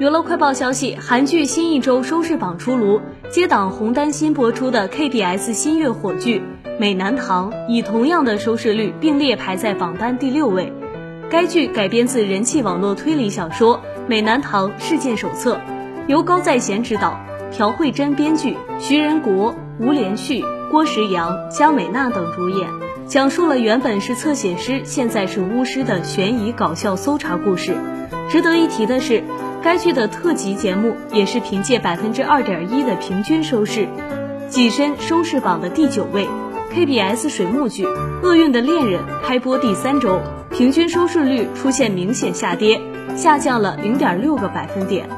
娱乐快报消息，韩剧新一周收视榜出炉，接档红丹新播出的 KBS 新月火剧《美男堂》，以同样的收视率并列排在榜单第六位。该剧改编自人气网络推理小说《美男堂事件手册》，由高在贤执导，朴慧珍编剧，徐仁国、吴连旭、郭时阳、姜美娜等主演，讲述了原本是侧写师，现在是巫师的悬疑搞笑搜查故事。值得一提的是。该剧的特辑节目也是凭借百分之二点一的平均收视，跻身收视榜的第九位。KBS 水木剧《厄运的恋人》开播第三周，平均收视率出现明显下跌，下降了零点六个百分点。